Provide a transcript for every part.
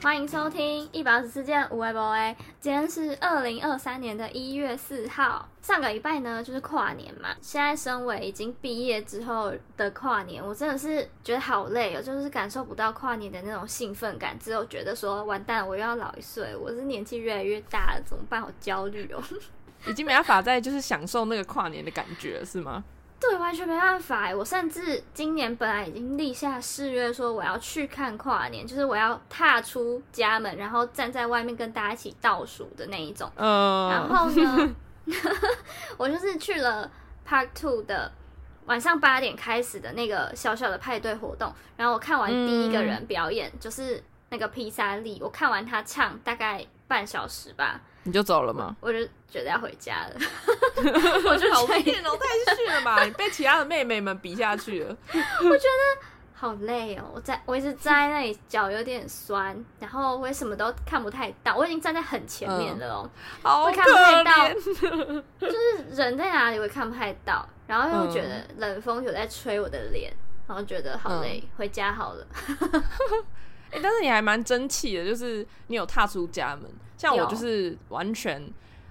欢迎收听一百二十四件无为 boy。今天是二零二三年的一月四号。上个礼拜呢，就是跨年嘛。现在身为已经毕业之后的跨年，我真的是觉得好累哦，就是感受不到跨年的那种兴奋感，只有觉得说完蛋，我又要老一岁，我是年纪越来越大了，怎么办？好焦虑哦。已经没办法再就是享受那个跨年的感觉了，是吗？对，完全没办法。我甚至今年本来已经立下誓约，说我要去看跨年，就是我要踏出家门，然后站在外面跟大家一起倒数的那一种。嗯。然后呢，我就是去了 Park Two 的晚上八点开始的那个小小的派对活动，然后我看完第一个人表演，就是那个披萨利，我看完他唱大概半小时吧。你就走了吗？我就觉得要回家了。我就好累哦，太逊了吧！你被其他的妹妹们比下去了。我觉得好累哦，我在我一直站在那里，脚有点酸，然后我也什么都看不太到。我已经站在很前面了哦，好看不太到，就是人在哪里我也看不太到。然后又觉得冷风有在吹我的脸，然后觉得好累，回家好了。哎，但是你还蛮争气的，就是你有踏出家门。像我就是完全，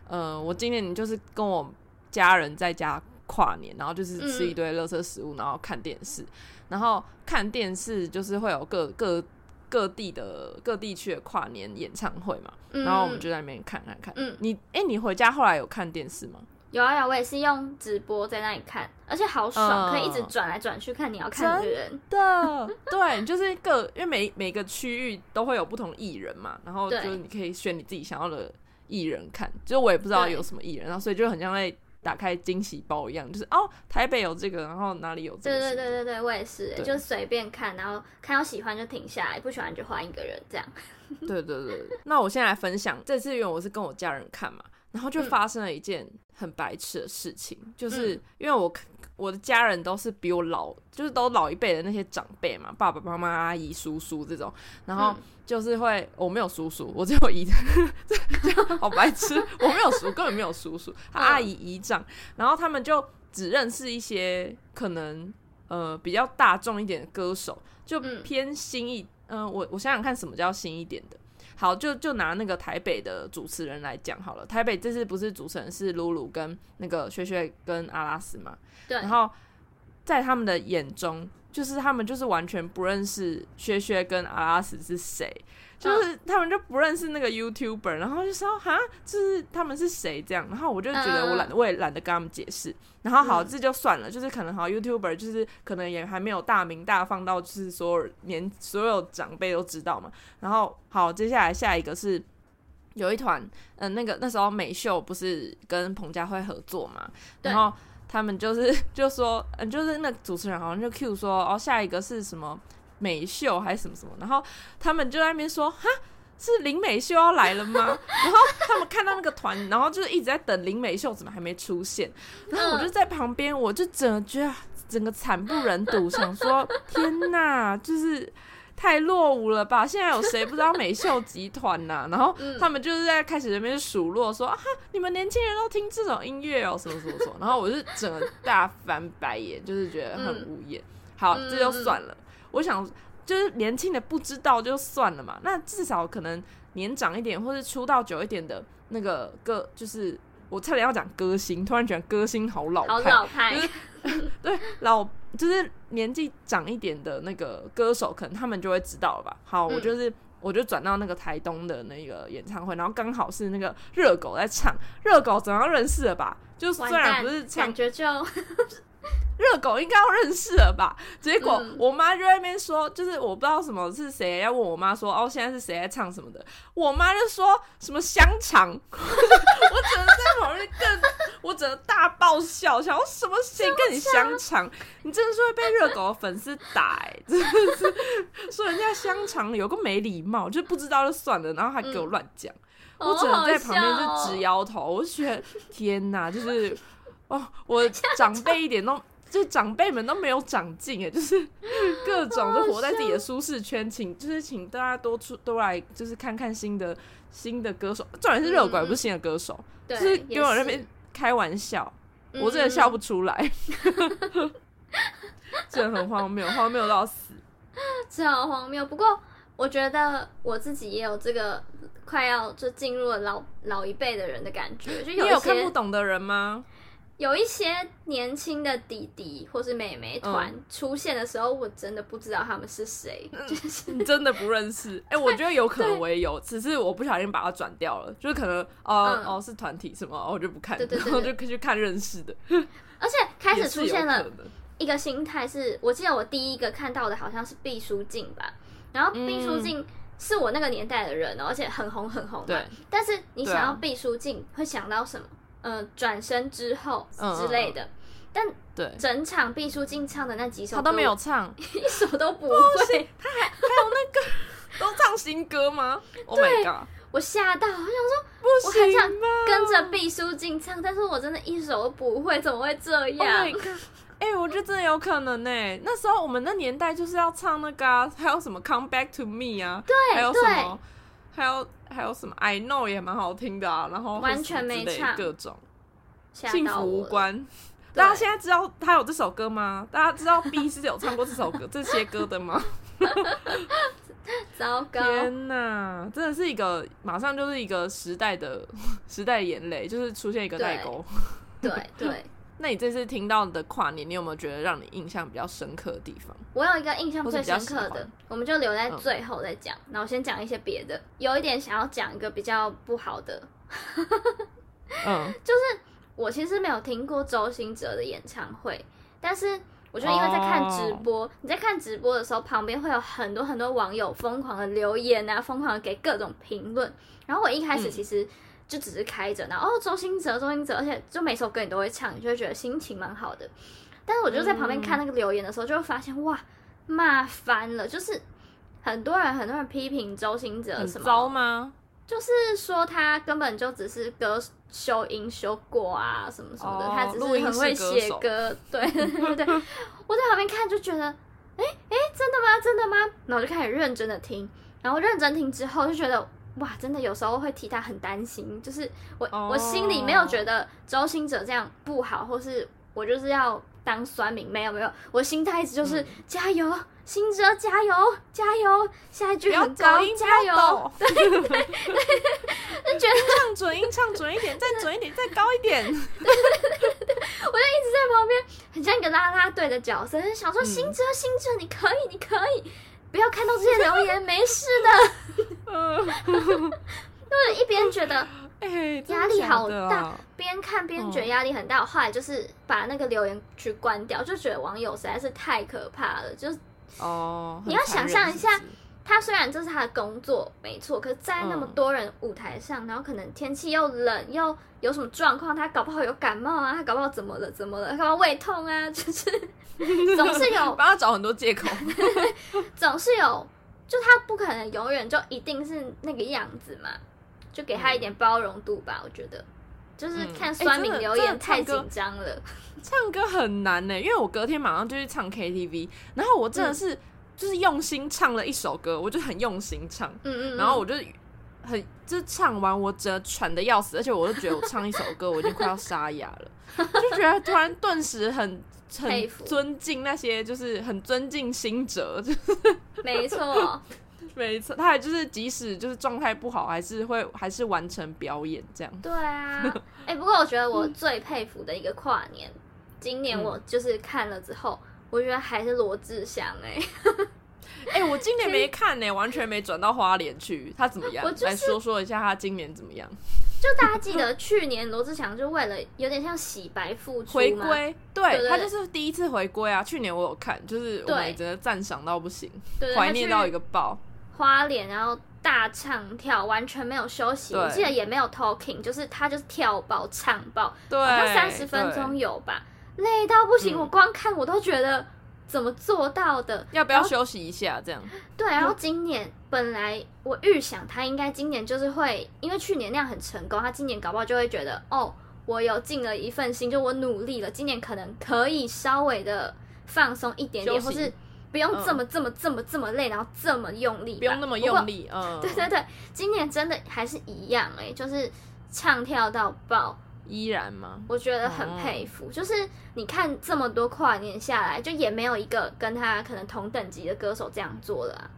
呃，我今年就是跟我家人在家跨年，然后就是吃一堆垃圾食物，然后看电视，然后看电视就是会有各各各地的各地区的跨年演唱会嘛，然后我们就在那边看看看。嗯，你哎，你回家后来有看电视吗？有啊有，我也是用直播在那里看，而且好爽，可以一直转来转去看你要看的人。的，对，就是各，因为每每个区域都会有不同艺人嘛，然后就是你可以选你自己想要的艺人看。就我也不知道有什么艺人，然后所以就很像在打开惊喜包一样，就是哦，台北有这个，然后哪里有这个。对对对对对，我也是，就随便看，然后看到喜欢就停下来，不喜欢就换一个人这样。对对对，那我现在来分享这次因为我是跟我家人看嘛。然后就发生了一件很白痴的事情，就是因为我我的家人都是比我老，就是都老一辈的那些长辈嘛，爸爸妈妈、阿姨、叔叔这种，然后就是会我没有叔叔，我只有姨，好白痴，我没有叔，根本没有叔叔，阿姨姨丈，然后他们就只认识一些可能呃比较大众一点的歌手，就偏新一，嗯，我我想想看什么叫新一点的。好，就就拿那个台北的主持人来讲好了。台北这次不是主持人是露露跟那个薛薛跟阿拉斯嘛？对。然后在他们的眼中，就是他们就是完全不认识薛薛跟阿拉斯是谁。就是他们就不认识那个 YouTuber，然后就说哈，就是他们是谁这样，然后我就觉得我懒，我也懒得跟他们解释。然后好，这就算了，就是可能好 YouTuber，就是可能也还没有大名大放到就是所有年所有长辈都知道嘛。然后好，接下来下一个是有一团，嗯，那个那时候美秀不是跟彭佳慧合作嘛，然后他们就是 就说，嗯，就是那主持人好像就 Q 说，哦，下一个是什么？美秀还是什么什么，然后他们就在那边说：“哈，是林美秀要来了吗？” 然后他们看到那个团，然后就是一直在等林美秀，怎么还没出现？然后我就在旁边，我就整个觉得整个惨不忍睹，想说：“天哪，就是太落伍了吧！现在有谁不知道美秀集团呐？” 然后他们就是在开始那边数落说：“啊，你们年轻人都听这种音乐哦，什么什么什么。”然后我就整个大翻白眼，就是觉得很无言。好，这就算了。我想，就是年轻的不知道就算了嘛。那至少可能年长一点，或是出道久一点的那个歌，就是我差点要讲歌星，突然觉得歌星好老派，老派。对，老就是年纪长一点的那个歌手，可能他们就会知道吧。好，我就是我就转到那个台东的那个演唱会，然后刚好是那个热狗在唱，热狗总要认识了吧？就虽然不是感觉就。热狗应该要认识了吧？结果我妈就在那边说，就是我不知道什么是谁，要问我妈说，哦，现在是谁在唱什么的？我妈就说什么香肠，我只能在旁边更，我只能大爆笑，想什么谁跟你香肠？你真的是会被热狗的粉丝打，真的是说人家香肠有个没礼貌，就不知道就算了，然后还给我乱讲，我只能在旁边就直摇头，我就觉得天哪，就是哦，我长辈一点都。就长辈们都没有长进哎，就是 各种就活在自己的舒适圈，请就是请大家多出多来，就是看看新的新的歌手，重点是热狗，不是新的歌手，就是给我那边开玩笑，我真的笑不出来，真的很荒谬，荒谬到死，超荒谬。不过我觉得我自己也有这个快要就进入了老老一辈的人的感觉，就有看不懂的人吗？有一些年轻的弟弟或是妹妹团出现的时候，我真的不知道他们是谁，就是你真的不认识。哎，我觉得有可能我也有，只是我不小心把它转掉了，就是可能哦哦是团体什么，我就不看，然后 就去看认识的。而且开始出现了一个心态，是我记得我第一个看到的好像是毕书尽吧，然后毕书尽是我那个年代的人，而且很红很红。对，但是你想要毕书尽，会想到什么？呃，转身之后之类的，但对整场毕书尽唱的那几首，他都没有唱，一首都不会。他还还有那个都唱新歌吗？Oh my god！我吓到，我想说，我很想跟着毕书尽唱，但是我真的一首都不会，怎么会这样？哎，我觉得真的有可能呢。那时候我们那年代就是要唱那个，还有什么《Come Back to Me》啊，对，还有什么，还有。还有什么？I know 也蛮好听的啊，然后完全没唱各种，幸福无关。大家现在知道他有这首歌吗？大家知道 B 是有唱过这首歌、这些歌的吗？糟糕！天哪，真的是一个马上就是一个时代的 时代眼泪，就是出现一个代沟。对对。那你这次听到的跨年，你有没有觉得让你印象比较深刻的地方？我有一个印象最深刻的，我们就留在最后再讲。那我先讲一些别的，有一点想要讲一个比较不好的，嗯，就是我其实没有听过周兴哲的演唱会，但是我就因为在看直播，你在看直播的时候，旁边会有很多很多网友疯狂的留言啊，疯狂的给各种评论，然后我一开始其实。就只是开着，然后哦，周星哲，周星哲，而且就每首歌你都会唱，你就会觉得心情蛮好的。但是我就在旁边看那个留言的时候，就会发现哇，骂翻了，就是很多人很多人批评周星哲什么糟吗？就是说他根本就只是歌修音修过啊，什么什么的，他只是很会写歌，对对对。我在旁边看就觉得，哎哎，真的吗？真的吗？然后我就开始认真的听，然后认真听之后就觉得。哇，真的有时候会替他很担心，就是我我心里没有觉得周星哲这样不好，或是我就是要当酸民，没有没有，我心态一直就是加油，星哲加油加油，下一句很高，加油，对对 对，就觉得唱准音唱准一点，再准一点，再高一点，对对对对，我就一直在旁边，很像一个啦啦队的角色，想说星哲星哲你可以你可以。不要看到这些留言，没事的。对，一边觉得压力好大，边看边觉得压力很大。后来就是把那个留言去关掉，就觉得网友实在是太可怕了。就是哦，你要想象一下，他虽然这是他的工作，没错，可是在那么多人舞台上，然后可能天气又冷，又有什么状况，他搞不好有感冒啊，他搞不好怎么了，怎么了，他搞不好胃痛啊，就是。总是有 帮他找很多借口，总是有，就他不可能永远就一定是那个样子嘛，就给他一点包容度吧。我觉得，就是看酸民留言太紧张了，唱歌很难呢，因为我隔天马上就去唱 KTV，然后我真的是就是用心唱了一首歌，我就很用心唱，嗯嗯，然后我就很就是唱完我真的喘的要死，而且我就觉得我唱一首歌我已经快要沙哑了，就觉得突然顿时很。很尊敬那些，就是很尊敬新哲，就是没错，没错。他还就是即使就是状态不好，还是会还是完成表演这样。对啊，哎，不过我觉得我最佩服的一个跨年，今年我就是看了之后，我觉得还是罗志祥哎，哎，我今年没看呢，完全没转到花莲去，他怎么样？我来说说一下他今年怎么样。就大家记得去年罗志祥就为了有点像洗白复出回归，对他就是第一次回归啊！去年我有看，就是我真的赞赏到不行，怀念到一个爆。花脸，然后大唱跳，完全没有休息，我记得也没有 talking，就是他就是跳爆唱爆，对，三十分钟有吧，累到不行，我光看我都觉得。怎么做到的？要不要休息一下？这样对。然后今年本来我预想他应该今年就是会，因为去年那样很成功，他今年搞不好就会觉得哦，我有尽了一份心，就我努力了，今年可能可以稍微的放松一点点，或是不用这么这么这么这么累，然后这么用力，不用那么用力。嗯，对对对，今年真的还是一样哎，就是唱跳到爆。依然吗？我觉得很佩服，就是你看这么多跨年下来，就也没有一个跟他可能同等级的歌手这样做了。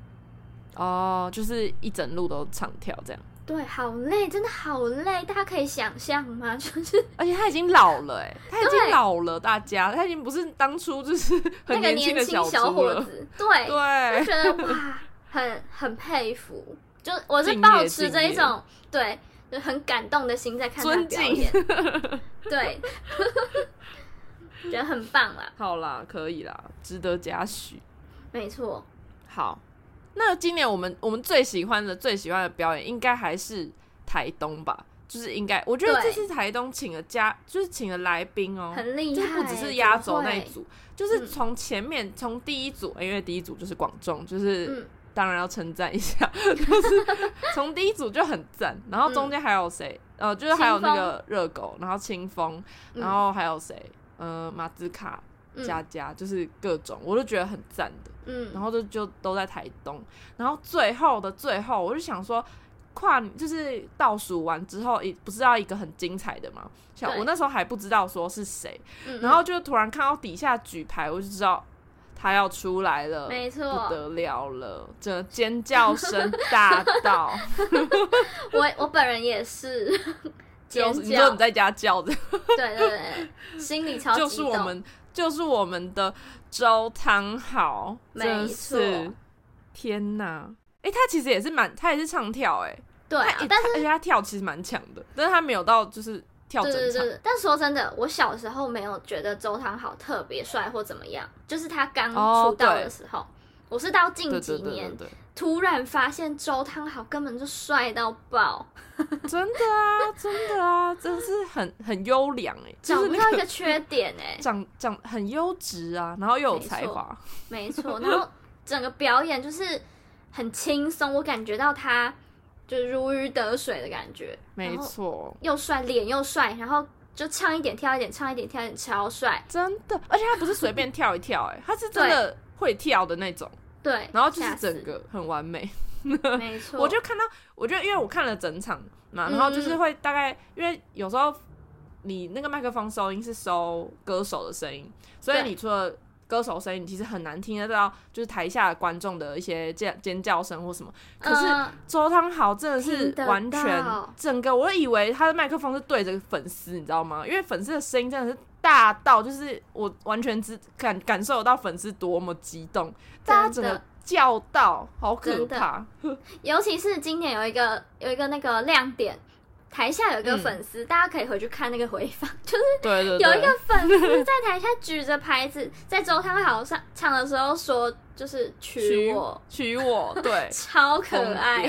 哦，就是一整路都唱跳这样。对，好累，真的好累，大家可以想象吗？就是，而且他已经老了，哎，他已经老了，大家，他已经不是当初就是 很年轻的小伙子，对对，就觉得哇，很很佩服，就我是保持着一种对，就很感动的心在看他表演，对，觉得很棒啦，好啦，可以啦，值得嘉许，没错，好。那今年我们我们最喜欢的最喜欢的表演，应该还是台东吧？就是应该，我觉得这次台东请了嘉，就是请了来宾哦，很厉害，就不只是压轴那一组，就是从前面从第一组，因为第一组就是广众，就是当然要称赞一下，就是从第一组就很赞，然后中间还有谁？呃，就是还有那个热狗，然后清风，然后还有谁？呃，马兹卡。佳佳就是各种，我都觉得很赞的。嗯，然后就就都在台东，然后最后的最后，我就想说，跨就是倒数完之后，一不是要一个很精彩的吗？像我那时候还不知道说是谁，然后就突然看到底下举牌，我就知道他要出来了，没错，不得了了，这尖叫声大到，我我本人也 是尖叫，你说你在家叫的，对对对，心里超 就是我们。就是我们的周汤豪，没错，天哪！哎，他其实也是蛮，他也是唱跳，哎，对，但是而且他跳其实蛮强的，但是他没有到就是跳整场。但说真的，我小时候没有觉得周汤豪特别帅或怎么样，就是他刚出道的时候，我是到近几年。突然发现周汤豪根本就帅到爆，真的啊，真的啊，真的是很很优良哎，找不到一个缺 点哎，长长很优质啊，然后又有才华，没错，然后整个表演就是很轻松，我感觉到他就如鱼得水的感觉，没错，又帅，脸又帅，然后就唱一点跳一点，唱一点跳一点，超帅，真的，而且他不是随便跳一跳，哎，他是真的会跳的那种。对，然后就是整个很完美，没 错。我就看到，我觉得因为我看了整场嘛，然后就是会大概，因为有时候你那个麦克风收音是收歌手的声音，所以你除了歌手声音，你其实很难听得到，就是台下观众的一些尖尖叫声或什么。可是周汤豪真的是完全整个，我以为他的麦克风是对着粉丝，你知道吗？因为粉丝的声音真的是。大到就是我完全只感感受到粉丝多么激动，大家整个叫到好可怕。尤其是今年有一个有一个那个亮点，台下有一个粉丝，大家可以回去看那个回放，就是有一个粉丝在台下举着牌子，在周汤豪上唱的时候说，就是娶我。娶我，对，超可爱。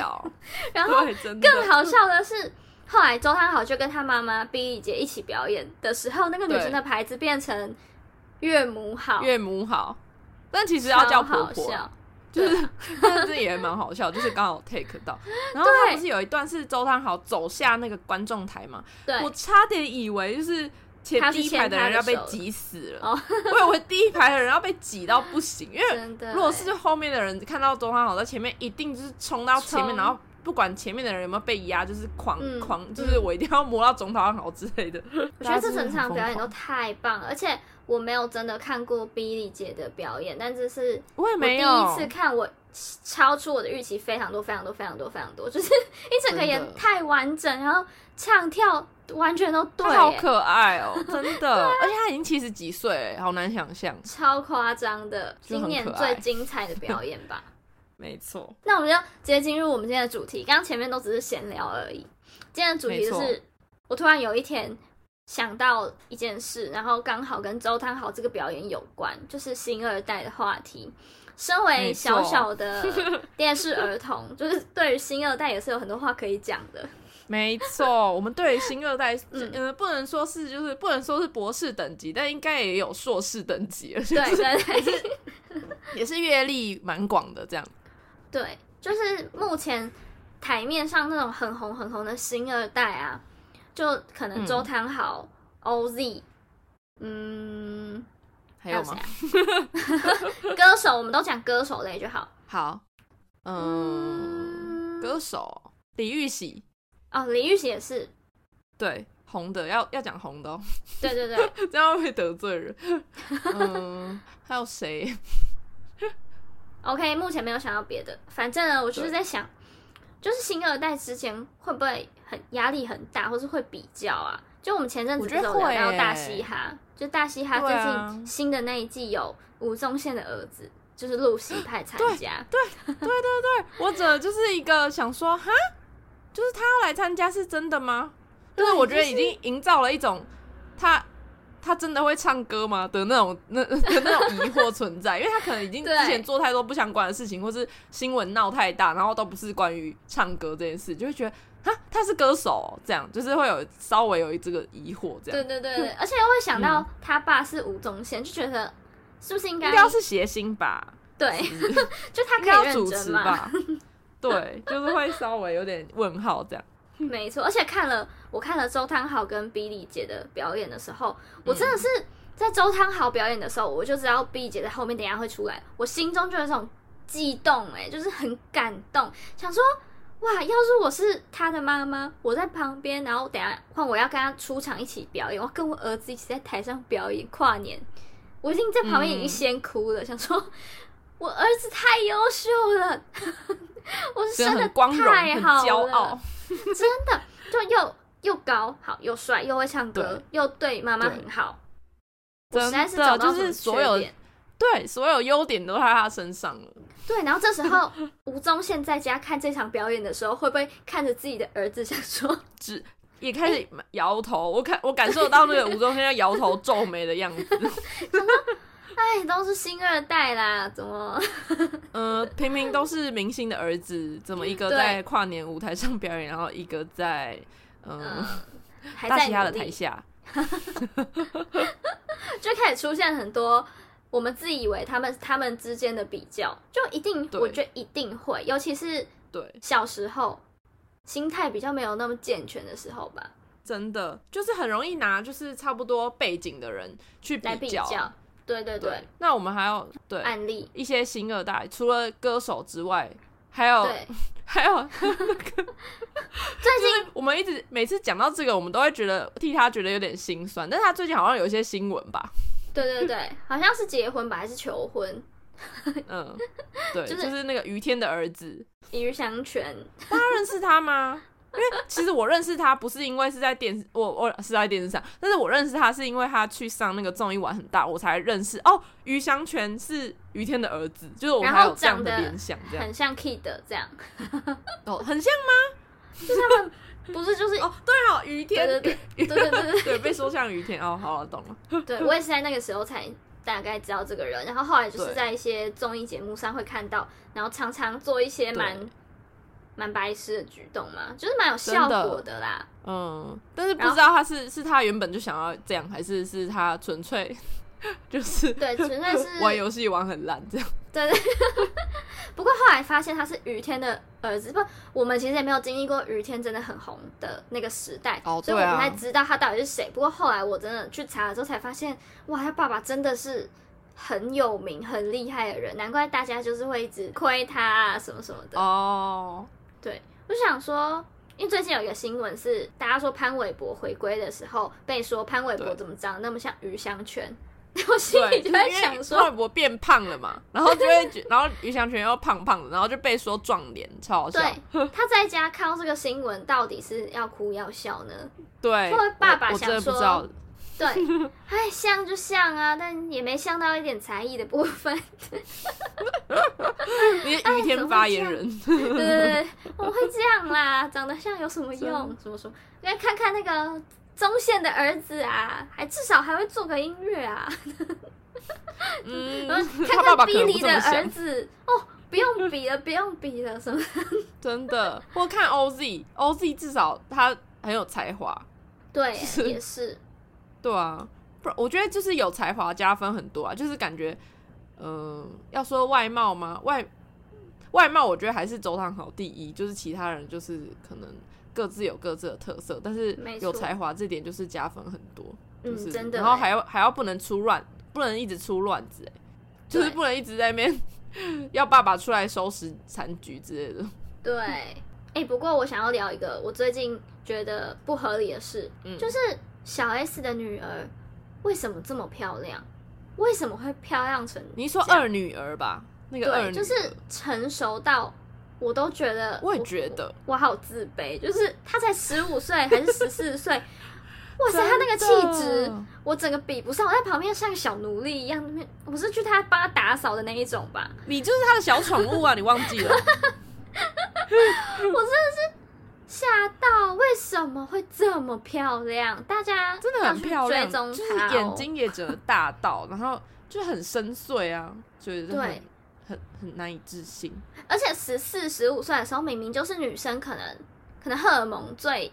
然后更好笑的是。后来周汤豪就跟他妈妈毕丽姐一起表演的时候，那个女生的牌子变成岳母好，岳母好，但其实要叫婆婆，就是，但是也蛮好笑，就是刚好 take 到。然后他不是有一段是周汤豪走下那个观众台嘛？对，我差点以为就是前第一排的人要被挤死了，我以为第一排的人要被挤到不行，因为如果是后面的人看到周汤豪在前面，一定就是冲到前面，然后。不管前面的人有没有被压，就是狂狂，就是我一定要摸到中头好之类的。我觉得这整场表演都太棒了，而且我没有真的看过 Billy 姐的表演，但这是我也没有第一次看，我超出我的预期非常多非常多非常多非常多，就是一整个演太完整，然后唱跳完全都对，好可爱哦，真的，而且他已经七十几岁，好难想象，超夸张的，今年最精彩的表演吧。没错，那我们就直接进入我们今天的主题。刚刚前面都只是闲聊而已，今天的主题就是我突然有一天想到一件事，然后刚好跟周汤豪这个表演有关，就是新二代的话题。身为小小的 电视儿童，就是对于新二代也是有很多话可以讲的。没错，我们对于新二代，嗯，不能说是就是不能说是博士等级，但应该也有硕士等级了。对对对，也是阅历蛮广的这样。对，就是目前台面上那种很红很红的新二代啊，就可能周汤豪、OZ，嗯，还有吗？歌手我们都讲歌手类就好。好，嗯，歌手李玉玺哦，李玉玺也是，对，红的要要讲红的哦。对对对，这样会得罪人。嗯，还有谁？OK，目前没有想到别的，反正呢，我就是在想，就是新二代之前会不会很压力很大，或是会比较啊？就我们前阵子有聊到大嘻哈，就大嘻哈最近新的那一季有吴宗宪的儿子，就是露西派参加。对对对对，我者就是一个想说，哈，就是他要来参加是真的吗？就是我觉得已经营造了一种他。他真的会唱歌吗？的那种 那的那种疑惑存在，因为他可能已经之前做太多不相关的事情，或是新闻闹太大，然后都不是关于唱歌这件事，就会觉得哈他是歌手，这样就是会有稍微有这个疑惑，这样。对对对，而且又会想到他爸是吴宗宪，就觉得是不是应该应该是谐星吧？对，就他可以主持吧？对，就是会稍微有点问号这样。没错，而且看了我看了周汤豪跟 Billy 姐的表演的时候，我真的是在周汤豪表演的时候，我就知道 Billy 姐在后面等下会出来，我心中就有这种激动，哎，就是很感动，想说哇，要是我是他的妈妈，我在旁边，然后等下换我要跟他出场一起表演，我跟我儿子一起在台上表演跨年，我已经在旁边已经先哭了，想说我儿子太优秀了，我是生的光太好了。真的，就又又高好又帅又会唱歌又对妈妈很好，真的就是所有对所有优点都在他身上了。对，然后这时候吴宗宪在家看这场表演的时候，会不会看着自己的儿子想说，只也开始摇头？我看我感受到那个吴宗宪在摇头皱眉的样子。哎，都是星二代啦，怎么？呃，平明都是明星的儿子，怎么一个在跨年舞台上表演，然后一个在嗯大其他的台下，就开始出现很多我们自以为他们他们之间的比较，就一定我觉得一定会，尤其是对。小时候心态比较没有那么健全的时候吧，真的就是很容易拿就是差不多背景的人去比较。对对对，那我们还有对案例一些新二代，除了歌手之外，还有 还有 最近我们一直每次讲到这个，我们都会觉得替他觉得有点心酸。但是他最近好像有一些新闻吧？对对对，好像是结婚吧，还是求婚？嗯，对，就是那个于天的儿子于祥全，大家认识他吗？因为其实我认识他不是因为是在电视，我我是在电视上，但是我认识他是因为他去上那个综艺玩很大，我才认识哦。于香全是于天的儿子，就是我还有这样的联想，这样很像 Kid 这样，哦，很像吗？就是他们不是就是哦，对哦，于天，对对对对对对对，被说像于天哦，好了，懂了。对我也是在那个时候才大概知道这个人，然后后来就是在一些综艺节目上会看到，然后常常做一些蛮。蛮白痴的举动嘛，就是蛮有效果的啦。嗯，但是不知道他是是他原本就想要这样，还是是他纯粹 就是对，纯粹是 玩游戏玩很烂这样。对对。不过后来发现他是雨天的儿子，不，我们其实也没有经历过雨天真的很红的那个时代，所以我不太知道他到底是谁。不过后来我真的去查了之后才发现，哇，他爸爸真的是很有名、很厉害的人，难怪大家就是会一直亏他啊什么什么的哦。对，我想说，因为最近有一个新闻是，大家说潘玮柏回归的时候，被说潘玮柏怎么长那么像余香泉，我心里就在想说，潘玮柏变胖了嘛，然后就会，然后余香泉又胖胖的，然后就被说撞脸，超好笑。对，他在家看到这个新闻，到底是要哭要笑呢？对，因为爸爸想说。对，哎，像就像啊，但也没像到一点才艺的部分。你雨天发言人，对对对，我会这样啦，长得像有什么用？怎么说？来看看那个中线的儿子啊，还至少还会做个音乐啊。嗯，看看比利的儿子哦，不用比了，不用比了，什么？真的，或看 OZ，OZ 至少他很有才华。对，也是。对啊，不，我觉得就是有才华加分很多啊，就是感觉，嗯，要说外貌吗？外外貌，我觉得还是周汤豪第一，就是其他人就是可能各自有各自的特色，但是有才华这点就是加分很多，就是真的。然后还要还要不能出乱，不能一直出乱子，哎，就是不能一直在那边 要爸爸出来收拾残局之类的。对，哎，不过我想要聊一个我最近觉得不合理的事，嗯，就是。小 S 的女儿为什么这么漂亮？为什么会漂亮成？你说二女儿吧？那个二女就是成熟到我都觉得，我也觉得我好自卑，就是她才十五岁还是十四岁，哇塞，她那个气质，我整个比不上，我在旁边像小奴隶一样，我是去她帮她打扫的那一种吧？你就是她的小宠物啊，你忘记了？我真的是吓到，为什么会这么漂亮？大家真的很漂亮，就是眼睛也整得大到，然后就很深邃啊，觉得对。很很难以置信，而且十四十五岁的时候，明明就是女生，可能可能荷尔蒙最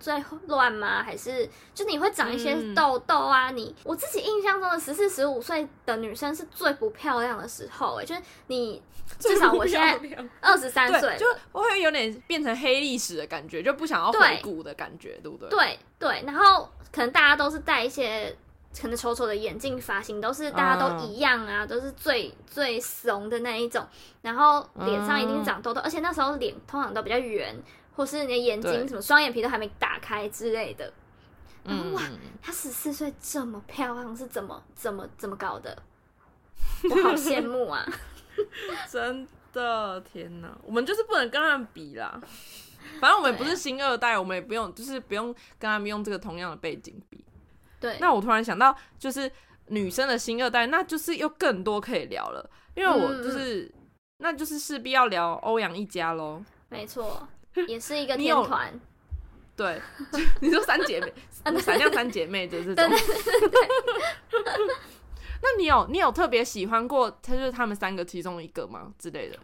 最乱吗？还是就你会长一些痘痘啊？你我自己印象中的十四十五岁的女生是最不漂亮的时候，哎，就是你至少我现在二十三岁，就我会有点变成黑历史的感觉，就不想要回顾的感觉，对不对？对对，然后可能大家都是戴一些。可能丑丑的眼镜、发型都是大家都一样啊，都是最最怂的那一种。然后脸上一定长痘痘，而且那时候脸通常都比较圆，或是你的眼睛什么双眼皮都还没打开之类的。嗯，哇，她十四岁这么漂亮，是怎么怎么怎么搞的？我好羡慕啊！真的，天哪，我们就是不能跟他们比啦。反正我们不是新二代，我们也不用，就是不用跟他们用这个同样的背景比。对，那我突然想到，就是女生的新二代，那就是又更多可以聊了，因为我就是，那就是势必要聊欧阳一家喽。没错，也是一个天团。对，你说三姐妹，闪亮三姐妹就是这种。那你有你有特别喜欢过，他就是他们三个其中一个吗之类的？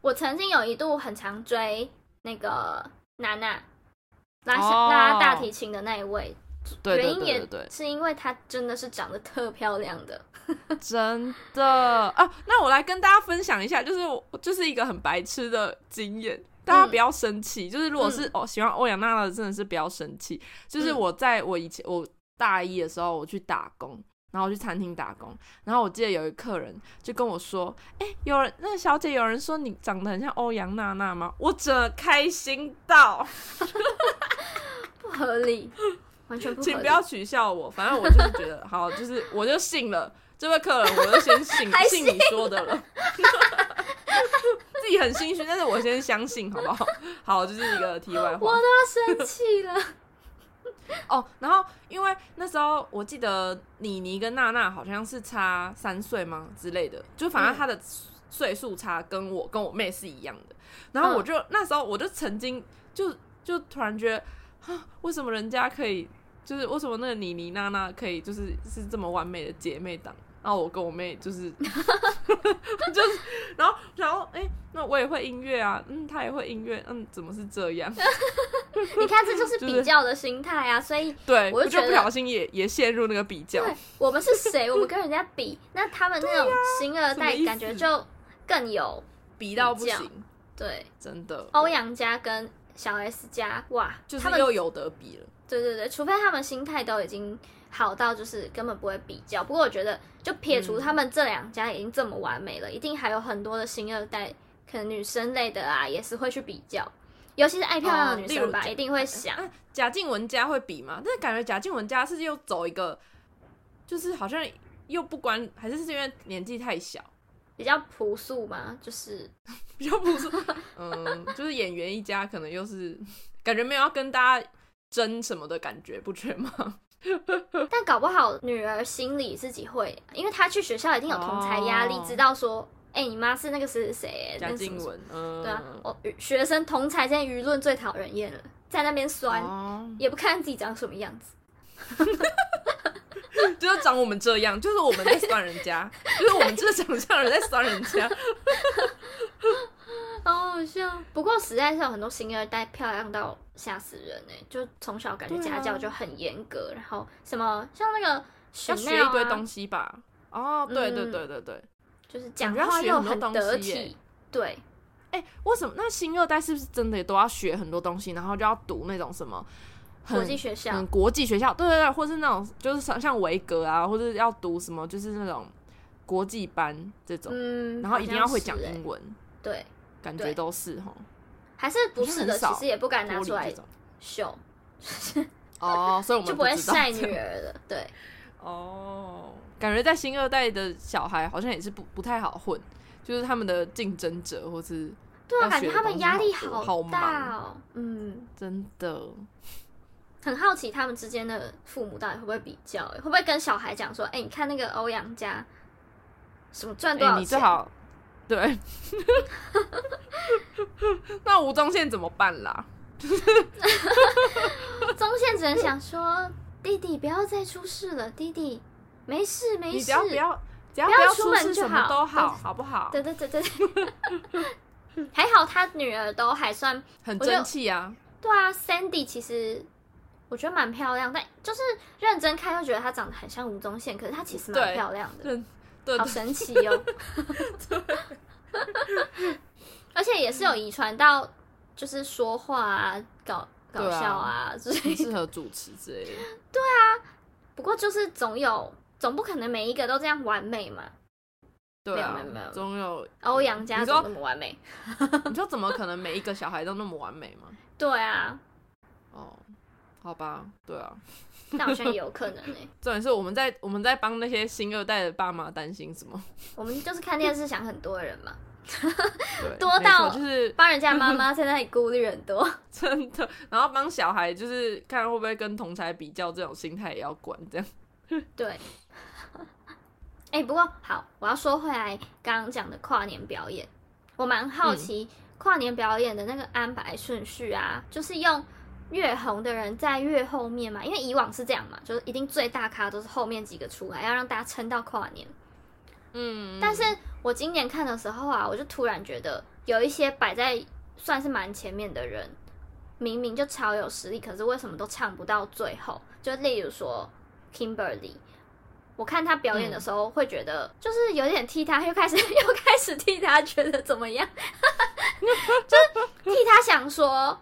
我曾经有一度很常追那个娜娜拉拉大提琴的那一位。原因也是因为她真的是长得特漂亮的，真的啊！那我来跟大家分享一下，就是我就是一个很白痴的经验，大家不要生气。就是如果是哦喜欢欧阳娜娜的，真的是不要生气。就是我在我以前我大一的时候，我去打工，然后去餐厅打工，然后我记得有一个客人就跟我说：“哎，有人那个小姐有人说你长得很像欧阳娜娜吗？”我真开心到 不合理。请不要取笑我，反正我就是觉得好，就是我就信了这位客人，我就先信 信你说的了。自己很心虚，但是我先相信，好不好？好，就是一个题外话。我都要生气了。哦，然后因为那时候我记得妮妮跟娜娜好像是差三岁吗之类的，就反正她的岁数差跟我跟我妹是一样的。然后我就那时候我就曾经就就突然觉得。啊，为什么人家可以？就是为什么那个妮妮娜娜可以？就是是这么完美的姐妹档，然后我跟我妹就是，就是，然后然后哎，那我也会音乐啊，嗯，她也会音乐，嗯，怎么是这样？你看，这就是比较的心态啊，所以对，我就不小心也也陷入那个比较。我们是谁？我们跟人家比，那他们那种新二代感觉就更有比到不行。对，真的，欧阳家跟。小 S 家哇，就是又有得比了。对对对，除非他们心态都已经好到就是根本不会比较。不过我觉得，就撇除他们这两家已经这么完美了，一定还有很多的新二代，可能女生类的啊，也是会去比较。尤其是爱漂亮的女生吧，一定会想。贾静雯家会比吗？但是感觉贾静雯家是又走一个，就是好像又不管，还是是因为年纪太小。比较朴素嘛，就是 比较朴素，嗯，就是演员一家可能又是 感觉没有要跟大家争什么的感觉，不觉吗？但搞不好女儿心里自己会，因为她去学校一定有同才压力，知道说，哎，你妈是那个是谁？贾静雯，嗯，对啊，我学生同才间舆论最讨人厌了，在那边酸，也不看自己长什么样子。就是长我们这样，就是我们在酸人家，就是我们这个长相人在酸人家，好好笑。不过实在是有很多星二代漂亮到吓死人哎，就从小感觉家教就很严格，然后什么像那个要学一堆东西吧？哦，对对对对对，就是讲话又很得体。对，哎，为什么？那新二代是不是真的都要学很多东西，然后就要读那种什么？国际学校，嗯，国际学校，对对对，或是那种就是像像维格啊，或者要读什么，就是那种国际班这种，嗯，然后一定要会讲英文，对，感觉都是哈，还是不是的，其实也不敢拿出来秀，哦，所以我们 就不会晒女儿了，对，哦，感觉在新二代的小孩好像也是不不太好混，就是他们的竞争者，或是对啊，感觉他们压力好大哦。嗯，真的，很好奇他们之间的父母到底会不会比较？会不会跟小孩讲说：“哎，你看那个欧阳家什么赚多少钱？”你最好对。那吴宗宪怎么办啦？宗宪只能想说：“弟弟不要再出事了，弟弟没事没事，只要不要只要不要出门就好，都好，好不好？”对对对对，还好他女儿都还算很争气啊。对啊，Sandy 其实我觉得蛮漂亮，但就是认真看又觉得她长得很像吴宗宪，可是她其实蛮漂亮的，对，好神奇哦。而且也是有遗传到，就是说话啊，搞搞笑啊，很适合主持之类的。对啊，不过就是总有，总不可能每一个都这样完美嘛。对啊，没有没有，总有欧阳家怎么那么完美？你说怎么可能每一个小孩都那么完美吗？对啊。哦，好吧，对啊。那好像也有可能诶。重点是我们在我们在帮那些新二代的爸妈担心什么？我们就是看电视想很多人嘛。多到就是帮人家妈妈在那里顾虑很多，真的。然后帮小孩就是看会不会跟同才比较，这种心态也要管。这样对。哎，不过好，我要说回来，刚刚讲的跨年表演，我蛮好奇跨年表演的那个安排顺序啊，就是用越红的人在越后面嘛，因为以往是这样嘛，就是一定最大咖都是后面几个出来，要让大家撑到跨年。嗯，但是我今年看的时候啊，我就突然觉得有一些摆在算是蛮前面的人，明明就超有实力，可是为什么都唱不到最后？就例如说 Kimberly，我看他表演的时候会觉得，就是有点替他，又开始 又开始替他觉得怎么样？就是替他想说，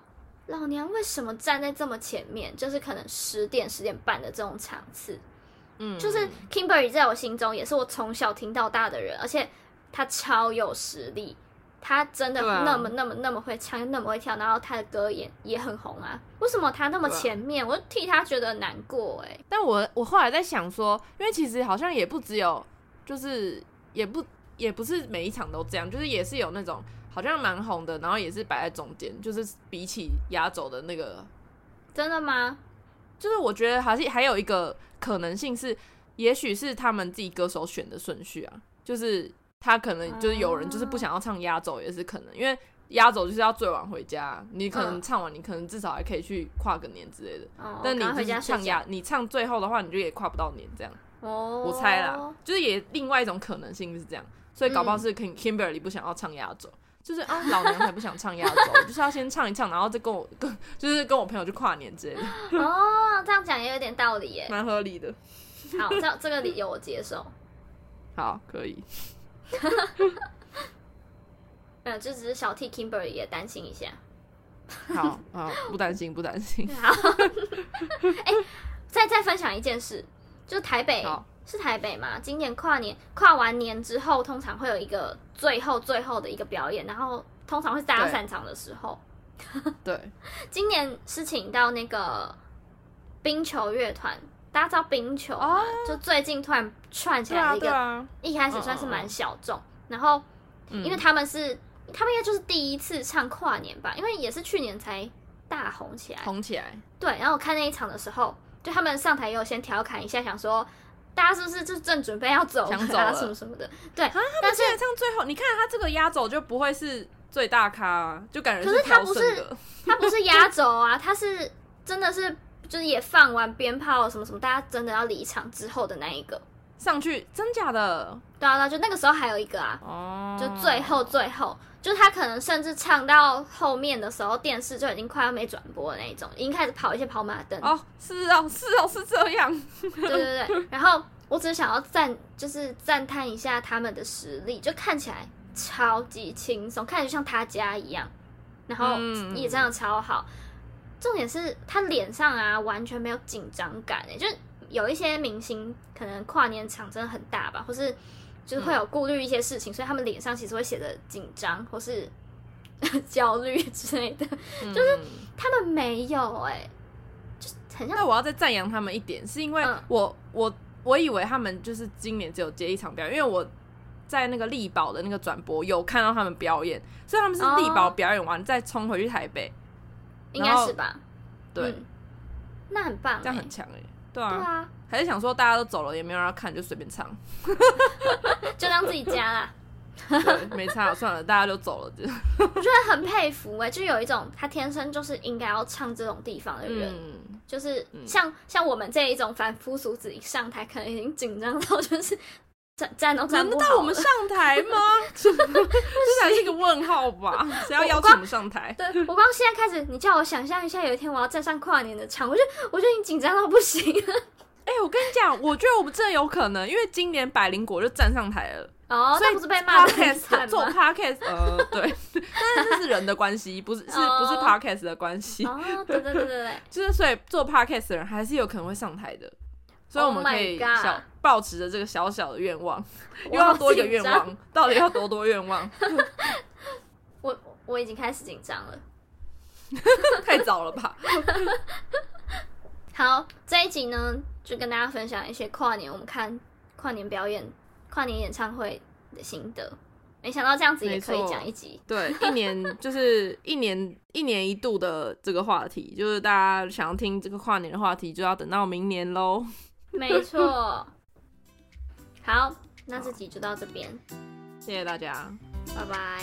老娘为什么站在这么前面？就是可能十点十点半的这种场次。嗯，就是 Kimberly 在我心中也是我从小听到大的人，而且他超有实力，他真的那么那么那么会唱，那么会跳，然后他的歌也也很红啊。为什么他那么前面？我替他觉得难过哎。但我我后来在想说，因为其实好像也不只有，就是也不也不是每一场都这样，就是也是有那种好像蛮红的，然后也是摆在中间，就是比起压轴的那个，真的吗？就是我觉得还是还有一个可能性是，也许是他们自己歌手选的顺序啊，就是他可能就是有人就是不想要唱压轴也是可能，因为压轴就是要最晚回家，你可能唱完你可能至少还可以去跨个年之类的，但你就是唱压你唱最后的话，你就也跨不到年这样。哦，我猜啦，就是也另外一种可能性是这样，所以搞不好是 Kimberly 不想要唱压轴。就是啊，老娘才不想唱压轴，就是要先唱一唱，然后再跟我跟就是跟我朋友去跨年之类的。哦，这样讲也有点道理耶，蛮合理的。好，这这个理由我接受。好，可以。呃，就只是小 T Kimberly 也担心一下。好好，不担心，不担心。好。哎，再再分享一件事，就是台北。是台北吗？今年跨年跨完年之后，通常会有一个最后最后的一个表演，然后通常会是大家散场的时候。对，今年是请到那个冰球乐团，大家知道冰球吗？就最近突然串起来一个，一开始算是蛮小众，然后因为他们是他们应该就是第一次唱跨年吧，因为也是去年才大红起来，红起来。对，然后我看那一场的时候，就他们上台也有先调侃一下，想说。大家是不是就正准备要走啊，什么什么的？对，但是唱最后，你看他这个压轴就不会是最大咖，就感觉可是他不是 他不是压轴啊，他是真的是就是也放完鞭炮什么什么，大家真的要离场之后的那一个上去，真假的？对啊，对啊就那个时候还有一个啊，哦，就最后最后。就他可能甚至唱到后面的时候，电视就已经快要没转播的那种，已经开始跑一些跑马灯。哦，是哦，是哦，是这样。对对对。然后我只是想要赞，就是赞叹一下他们的实力，就看起来超级轻松，看起来像他家一样，然后也真的超好。重点是他脸上啊完全没有紧张感哎，就有一些明星可能跨年场真的很大吧，或是。就是会有顾虑一些事情，所以他们脸上其实会写着紧张或是 焦虑之类的。就是他们没有哎，就很像。那我要再赞扬他们一点，是因为我我我以为他们就是今年只有接一场表演，因为我在那个力宝的那个转播有看到他们表演，所以他们是力宝表演完再冲回去台北，应该是吧？对，那很棒，这样很强哎，对啊，还是想说大家都走了，也没有人要看，就随便唱，就当自己家啦。对，没差，算了，大家都走了。我觉得很佩服哎，就有一种他天生就是应该要唱这种地方的人，就是像像我们这一种凡夫俗子一上台，可能已经紧张到就是站站都站不到。我们上台吗？这才是一个问号吧？谁要邀请我们上台？对我刚现在开始，你叫我想象一下，有一天我要站上跨年的场，我就我就已经紧张到不行了。哎，我跟你讲，我觉得我们真的有可能，因为今年百灵果就站上台了。哦，所以不是被骂的很惨做 podcast，呃，对，但是这是人的关系，不是是不是 podcast 的关系？哦，对对对对对，就是所以做 podcast 的人还是有可能会上台的，所以我们可以小保持着这个小小的愿望，又要多一个愿望，到底要多多愿望？我我已经开始紧张了，太早了吧？好，这一集呢，就跟大家分享一些跨年我们看跨年表演。跨年演唱会的心得，没想到这样子也可以讲一集。对，一年就是一年一年一度的这个话题，就是大家想要听这个跨年的话题，就要等到明年喽。没错。好那这集就到这边。谢谢大家。拜拜。